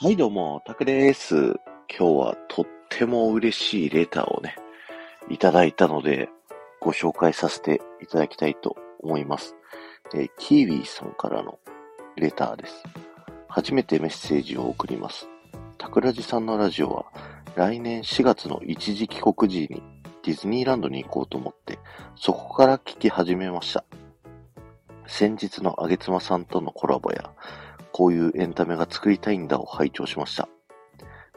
はい、どうも、タクです。今日はとっても嬉しいレターをね、いただいたので、ご紹介させていただきたいと思います。えーキーウィーさんからのレターです。初めてメッセージを送ります。タクラジさんのラジオは、来年4月の一時帰国時にディズニーランドに行こうと思って、そこから聞き始めました。先日のあげつまさんとのコラボや、こういうエンタメが作りたいんだを拝聴しました。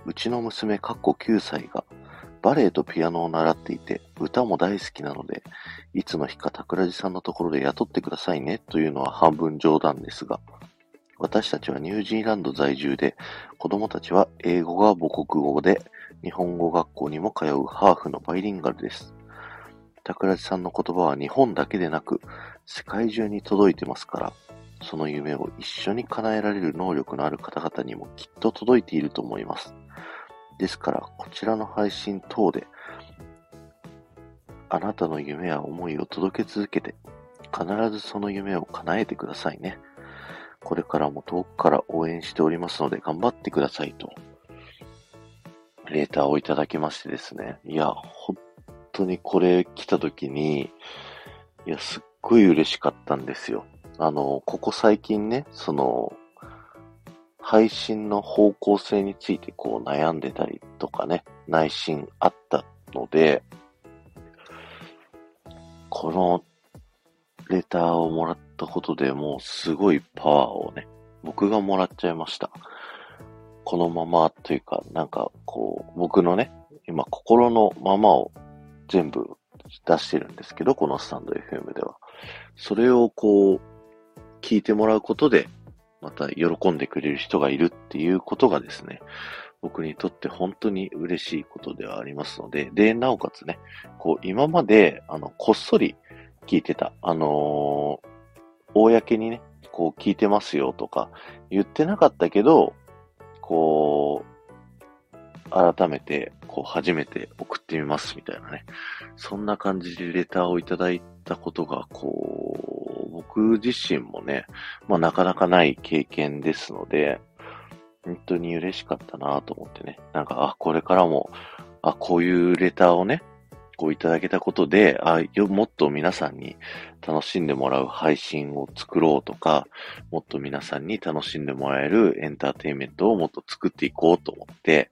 うちの娘かっこ9歳がバレエとピアノを習っていて歌も大好きなので、いつの日か桜地さんのところで雇ってくださいねというのは半分冗談ですが、私たちはニュージーランド在住で、子供たちは英語が母国語で、日本語学校にも通うハーフのバイリンガルです。桜地さんの言葉は日本だけでなく、世界中に届いてますから、その夢を一緒に叶えられる能力のある方々にもきっと届いていると思います。ですから、こちらの配信等で、あなたの夢や思いを届け続けて、必ずその夢を叶えてくださいね。これからも遠くから応援しておりますので頑張ってくださいと、レーターをいただきましてですね。いや、本当にこれ来た時に、いや、すっごい嬉しかったんですよ。あの、ここ最近ね、その、配信の方向性についてこう悩んでたりとかね、内心あったので、このレターをもらったことでもうすごいパワーをね、僕がもらっちゃいました。このままというか、なんかこう、僕のね、今心のままを全部出してるんですけど、このスタンド FM では。それをこう、聞いてもらうことで、また喜んでくれる人がいるっていうことがですね、僕にとって本当に嬉しいことではありますので、で、なおかつね、こう、今まで、あの、こっそり聞いてた、あのー公にね、こう、聞いてますよとか、言ってなかったけど、こう、改めて、こう、初めて送ってみますみたいなね。そんな感じでレターをいただいたことが、こう、僕自身もね、まあなかなかない経験ですので、本当に嬉しかったなと思ってね。なんか、あ、これからも、あ、こういうレターをね、こういただけたことで、あ、よ、もっと皆さんに楽しんでもらう配信を作ろうとか、もっと皆さんに楽しんでもらえるエンターテインメントをもっと作っていこうと思って、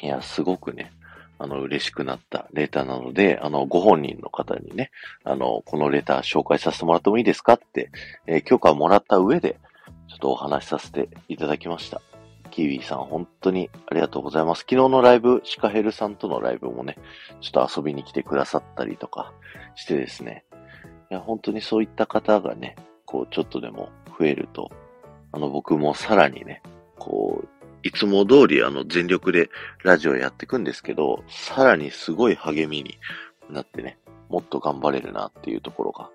いや、すごくね、あの、嬉しくなったレターなので、あの、ご本人の方にね、あの、このレター紹介させてもらってもいいですかって、えー許可をもらった上で、ちょっとお話しさせていただきました。キーウイさん、本当にありがとうございます。昨日のライブ、シカヘルさんとのライブもね、ちょっと遊びに来てくださったりとかしてですね、いや、本当にそういった方がね、こう、ちょっとでも増えると、あの、僕もさらにね、こう、いつも通りあの全力でラジオやっていくんですけど、さらにすごい励みになってね、もっと頑張れるなっていうところが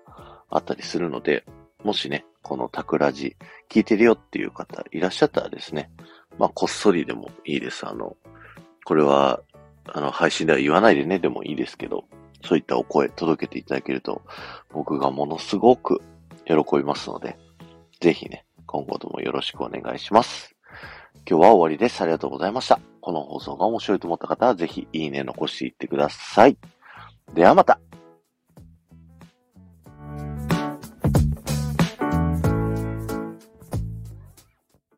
あったりするので、もしね、このタクラジ聞いてるよっていう方いらっしゃったらですね、まあ、こっそりでもいいです。あの、これは、あの、配信では言わないでねでもいいですけど、そういったお声届けていただけると、僕がものすごく喜びますので、ぜひね、今後ともよろしくお願いします。今日は終わりです。ありがとうございました。この放送が面白いと思った方は、ぜひいいね残していってください。ではまた